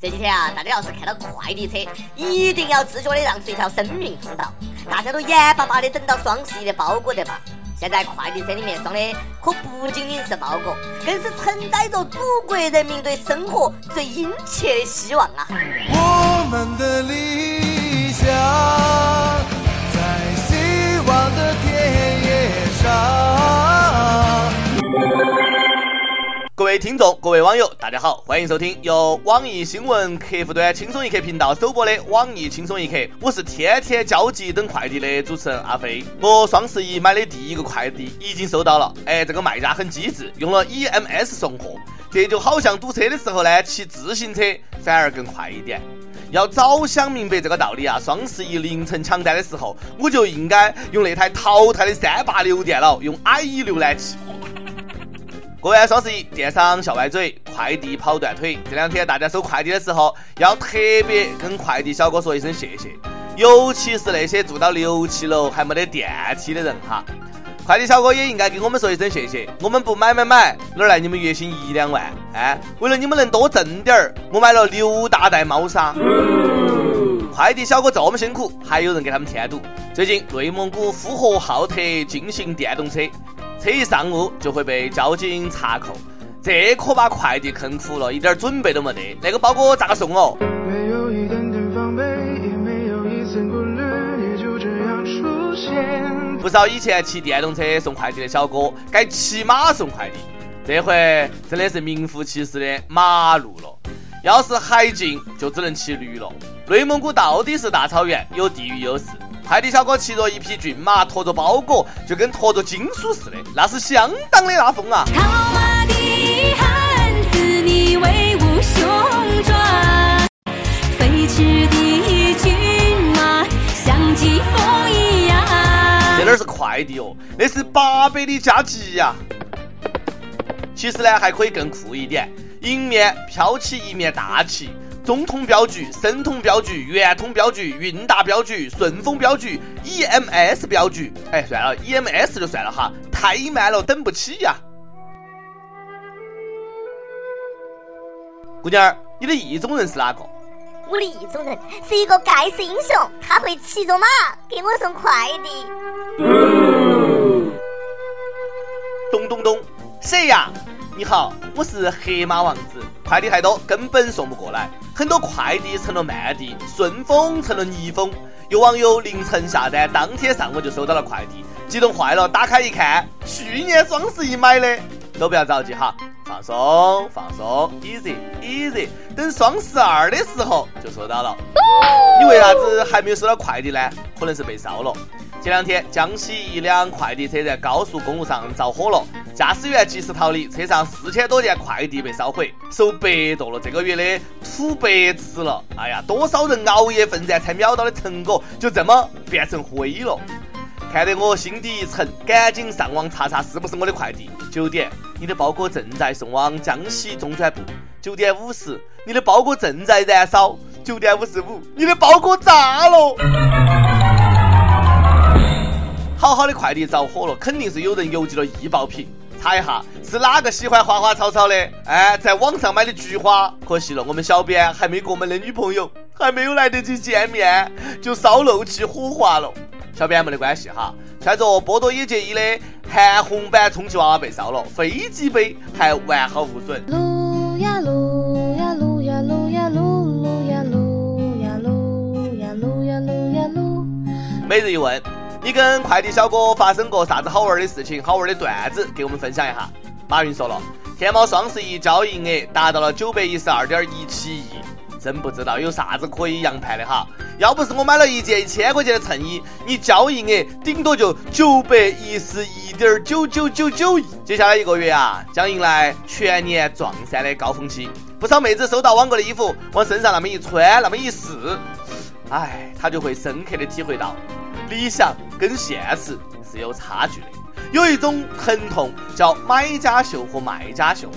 这几天啊，大家要是看到快递车，一定要自觉的让出一条生命通道。大家都眼巴巴的等到双十一的包裹的吧？现在快递车里面装的可不仅仅是包裹，更是承载着祖国人民对生活最殷切的希望啊！我们的理想各位听众，各位网友，大家好，欢迎收听由网易新闻客户端轻松一刻频道首播的网易轻松一刻。我是天天焦急等快递的主持人阿飞。我双十一买的第一个快递已经收到了，哎，这个卖家很机智，用了 EMS 送货。这就好像堵车的时候呢，骑自行车反而更快一点。要早想明白这个道理啊，双十一凌晨抢单的时候，我就应该用那台淘汰的三八六电脑，用 IE 浏览器。过完双十一，电商笑歪嘴，快递跑断腿。这两天大家收快递的时候，要特别跟快递小哥说一声谢谢，尤其是那些住到六七楼还没得电梯的人哈。快递小哥也应该给我们说一声谢谢，我们不买买买，哪来你们月薪一两万？哎，为了你们能多挣点儿，我买了六大袋猫砂。快递小哥这么辛苦，还有人给他们添堵。最近内蒙古呼和浩特进行电动车。车一上路就会被交警查扣，这可把快递坑苦了，一点准备都没得。那个包裹咋个送哦？不少以前骑电动车送快递的小哥，改骑马送快递。这回真的是名副其实的马路了。要是还禁，就只能骑驴了。内蒙古到底是大草原，有地域优势。快递小哥骑着一匹骏马，驮着包裹，就跟驮着金属似的，那是相当的拉风啊！套马的汉子，你威武雄壮，飞驰的骏马像疾风一样。这哪是快递哦，那是八百里加急呀！其实呢，还可以更酷一点，迎面飘起一面大旗。中通镖局、申通镖局、圆通镖局、韵达镖局、顺丰镖局、EMS 镖局，哎，算了，EMS 就算了哈，太慢了，等不起呀。姑娘，你的意中人是哪个？我的意中人是一个盖世英雄，他会骑着马给我送快递。咚咚咚，谁呀？你好，我是黑马王子。快递太多，根本送不过来，很多快递成了慢递，顺丰成了逆风。有网友凌晨下单，当天上午就收到了快递，激动坏了，打开一看，去年双十一买的。都不要着急哈，放松放松，easy easy，等双十二的时候就收到了。你为啥子还没有收到快递呢？可能是被烧了。前两天，江西一辆快递车在高速公路上着火了，驾驶员及时逃离，车上四千多件快递被烧毁，受白剁了这个月的土白吃了。哎呀，多少人熬夜奋战才秒到的成果，就这么变成灰了。看得我心底一沉，赶紧上网查查是不是我的快递。九点，你的包裹正在送往江西中转部。九点五十，你的包裹正在燃烧。九点五十五，你的包裹炸了。好好的快递着火了，肯定是有人邮寄了易爆品。查一下是哪个喜欢花花草草的？哎，在网上买的菊花，可惜了，我们小编还没过门的女朋友，还没有来得及见面，就烧漏气火化了。小编没得关系哈，穿着波多野结衣的韩红版充气娃娃被烧了，飞机杯还完好无损。撸呀撸呀撸呀撸呀撸撸呀撸呀撸呀撸呀撸呀撸。每日一问。你跟快递小哥发生过啥子好玩的事情、好玩的段子，给我们分享一下。马云说了，天猫双十一交易额达到了九百一十二点一七亿，真不知道有啥子可以扬盘的哈。要不是我买了一件一千块钱的衬衣，你交易额顶多就九百一十一点九九九九亿。接下来一个月啊，将迎来全年撞衫的高峰期，不少妹子收到网购的衣服，往身上那么一穿，那么一试，哎，她就会深刻的体会到。理想跟现实是有差距的，有一种疼痛叫买家秀和卖家秀。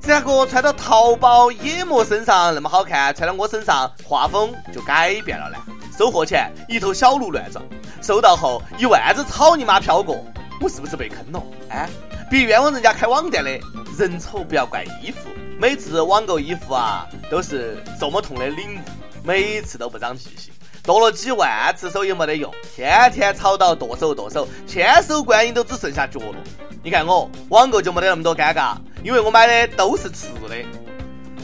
这个穿到淘宝野模身上那么好看，穿到我身上画风就改变了呢？收货前一头小鹿乱撞，收到后一万只草泥马飘过，我是不是被坑了？哎，别冤枉人家开网店的，人丑不要怪衣服。每次网购衣服啊，都是这么痛的领悟，每次都不长记性，剁了几万次手也没得用，天天吵到剁手剁手，千手观音都只剩下脚了。你看我网购就没得那么多尴尬，因为我买的都是吃的。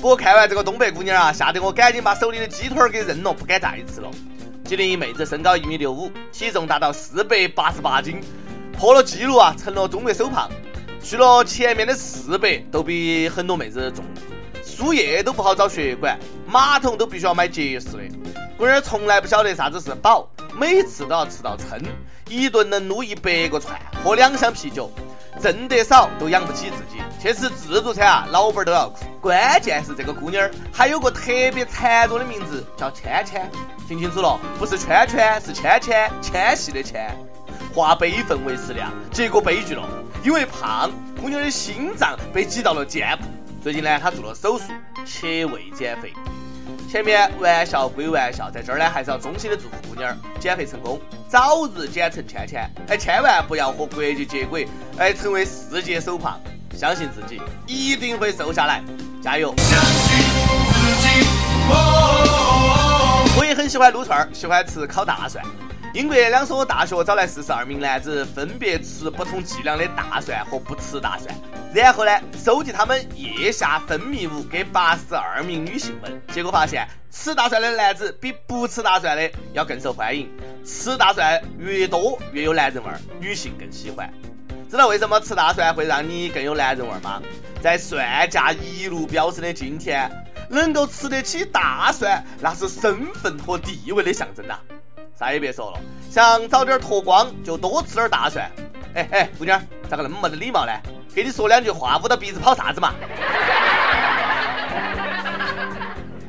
不过看完这个东北姑娘啊，吓得我赶紧把手里的鸡腿给扔了，不敢再吃了。吉林一妹子身高一米六五，体重达到四百八十八斤，破了纪录啊，成了中国首胖。去了前面的四百都比很多妹子重，输液都不好找血管，马桶都必须要买结实的。姑娘从来不晓得啥子是饱，每次都要吃到撑，一顿能撸一百个串，喝两箱啤酒，挣得少都养不起自己。去吃自助餐啊，老板都要哭。关键是这个姑娘还有个特别残弱的名字，叫芊芊。听清楚了，不是圈圈，是芊芊，纤细的纤。化悲愤为食量，结果悲剧了。因为胖，姑娘的心脏被挤到了肩部。最近呢，她做了手术，切胃减肥。前面玩笑归玩笑，在这儿呢，还是要衷心的祝福姑娘减肥成功，早日减成芊芊。哎，千万不要和国际接轨，哎，成为世界首胖。相信自己，一定会瘦下来，加油！相信自己。我也很喜欢撸串儿，喜欢吃烤大蒜。英国两所大学找来四十二名男子，分别吃不同剂量的大蒜和不吃大蒜，然后呢，收集他们腋下分泌物给八十二名女性们。结果发现，吃大蒜的男子比不吃大蒜的要更受欢迎。吃大蒜越多越有男人味儿，女性更喜欢。知道为什么吃大蒜会让你更有男人味儿吗？在蒜价一路飙升的今天，能够吃得起大蒜，那是身份和地位的象征呐。啥也别说了，想早点脱光就多吃点大蒜。哎哎，姑娘，咋个那么没得礼貌呢？给你说两句话，捂到鼻子跑啥子嘛？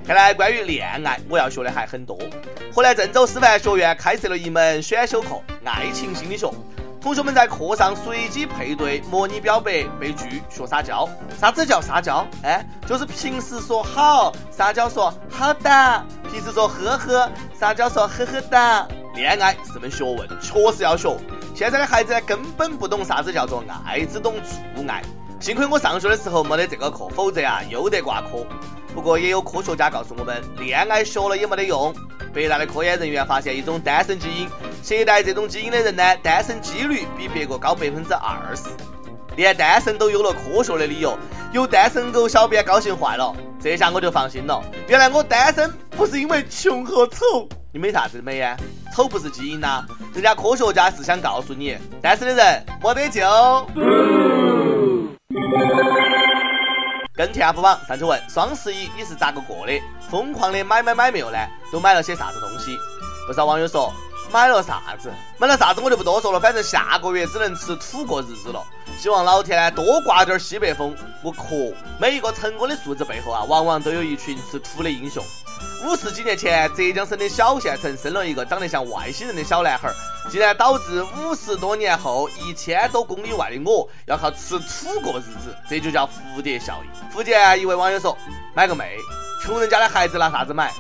看来关于恋爱，我要学的还很多。河南郑州师范学院开设了一门选修课——爱情心理学。同学们在课上随机配对，模拟表白、被拒、学撒娇。啥子叫撒娇？哎，就是平时说好，撒娇说好的；平时说呵呵，撒娇说呵呵的。恋爱是门学问，确实要学。现在的孩子根本不懂啥子叫做爱，只懂做爱。幸亏我上学的时候没得这个课，否则啊，又得挂科。不过也有科学家告诉我们，恋爱学了也没得用。北大的科研人员发现一种单身基因，携带这种基因的人呢，单身几率比别个高百分之二十。连单身都有了科学的理由，有单身狗小编高兴坏了。这下我就放心了，原来我单身不是因为穷和丑。你没啥子美呀？丑不是基因呐，人家科学家是想告诉你，单身的人没得救。跟帖 UP 榜上去问双十一你是咋个过的？疯狂的买买买没有呢？都买了些啥子东西？不少网友说买了啥子？买了啥子我就不多说了，反正下个月只能吃土过日子了。希望老天呢多刮点西北风。我渴每一个成功的数字背后啊，往往都有一群吃土的英雄。五十几年前，浙江省的小县城生了一个长得像外星人的小男孩，竟然导致五十多年后一千多公里外的我要靠吃土过日子，这就叫蝴蝶效应。福建一位网友说：“买个妹，穷人家的孩子拿啥子买？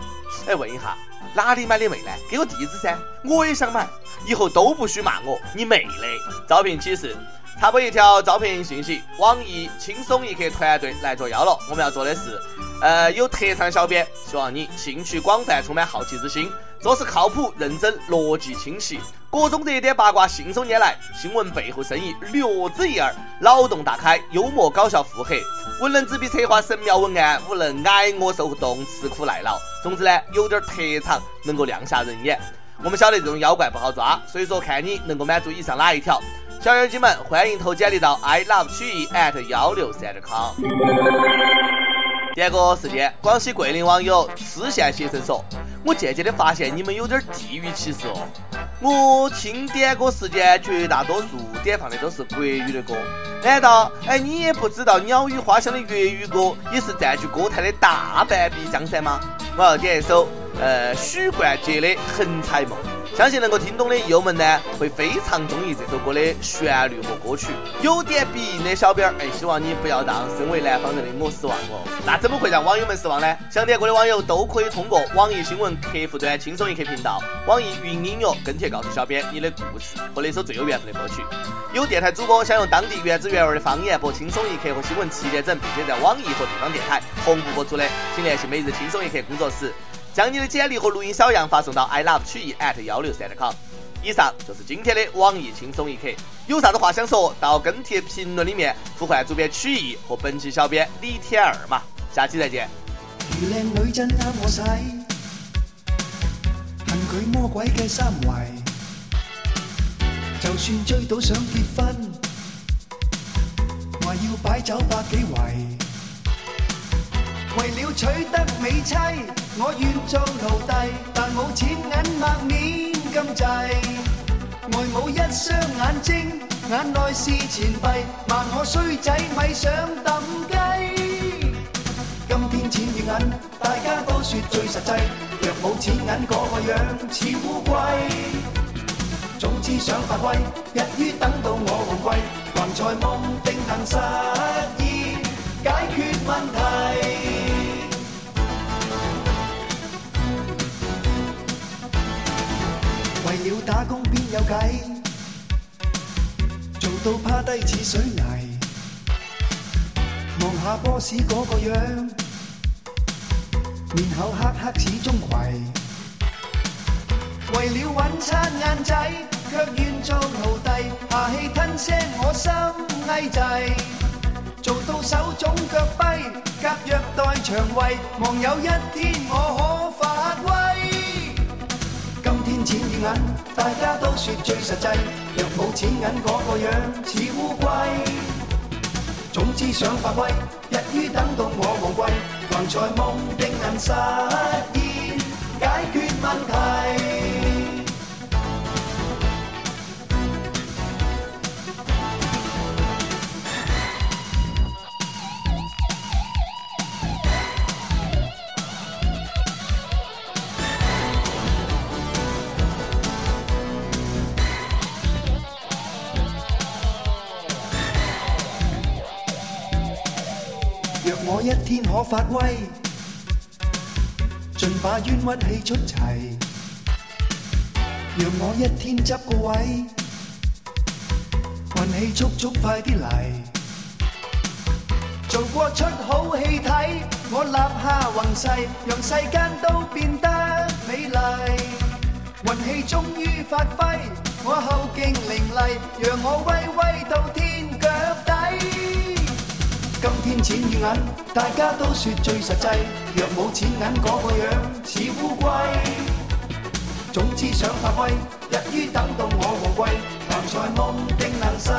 哎，问一下哪里买的妹呢？给我地址噻，我也想买，以后都不许骂我，你妹的！招聘启事。”插播一条招聘信息：网易轻松一刻团队来作妖了。我们要做的是，呃，有特长小编，希望你兴趣广泛，充满好奇之心，做事靠谱、认真、逻辑清晰，各种热点八卦信手拈来，新闻背后生意略知一二，脑洞大开，幽默搞笑腹黑。无能执笔策划神庙文案，无能挨饿受冻吃苦耐劳。总之呢，有点特长，能够亮瞎人眼。我们晓得这种妖怪不好抓，所以说看你能够满足以上哪一条。小妖精们，欢迎投简历到 i love 曲艺 at 幺六三 .com。点歌时间广西桂林网友痴线先生说我渐渐的发现你们有点地域歧视哦。我听点歌时间绝大多数点放的都是国语的歌。难道哎你也不知道鸟语花香的粤语歌也是占据歌坛的大半壁江山吗？我要点一首呃许冠杰的横财梦。相信能够听懂的友们呢，会非常中意这首歌的旋律和歌曲。有点鼻音的小编儿，哎，希望你不要让身为南方人的我失望哦。那怎么会让网友们失望呢？想点歌的网友都可以通过网易新闻客户端“轻松一刻”频道、网易云音乐跟帖告诉小编你的故事和那首最有缘分的歌曲。有电台主播想用当地原汁原味的方言播《轻松一刻》和新闻七点整，并且在网易和地方电台同步播出的，请联系每日轻松一刻工作室。将你的简历和录音小样发送到 i love 曲艺 at 幺六三 com。以上就是今天的网易轻松一刻，有啥子话想说到跟帖评论里面呼唤主编曲艺和本期小编李天二嘛，下期再见。如靓女真啱我使，恨佢魔鬼嘅三围，就算追到想结婚，话要摆酒百几围。为了取得美妻，我愿做奴隶，但冇钱银墨面咁滞。外母一双眼睛，眼内是钱币，骂我衰仔咪想抌鸡。今天钱与银，大家都说最实际。若冇钱银，个个样似乌龟。总之想发威，一于等到我旺季，还在梦定能实现，解决问题。打工边有计，做到趴低似水泥。望下 boss 嗰个样，面口黑黑似钟馗。为了揾餐晏仔，却愿做奴隶，下气吞声我心翳滞。做到手肿脚跛，夹虐待肠胃，望有一天我可。钱与银，大家都说最实际。若冇钱银，嗰个样似乌龟。总之想发威，日于等到我旺季，横财梦定能实现，解决问题。天可发威，尽把冤屈气出齐。让我一天执个位，运气速速快啲嚟。做过出好戏睇，我立下宏誓，让世间都变得美丽。运气终于发挥，我后劲凌厉，让我威威到天。钱与银，大家都说最实际。若冇钱银，嗰个样似乌龟。总之想发威，一于等到我旺季，横财梦定能实。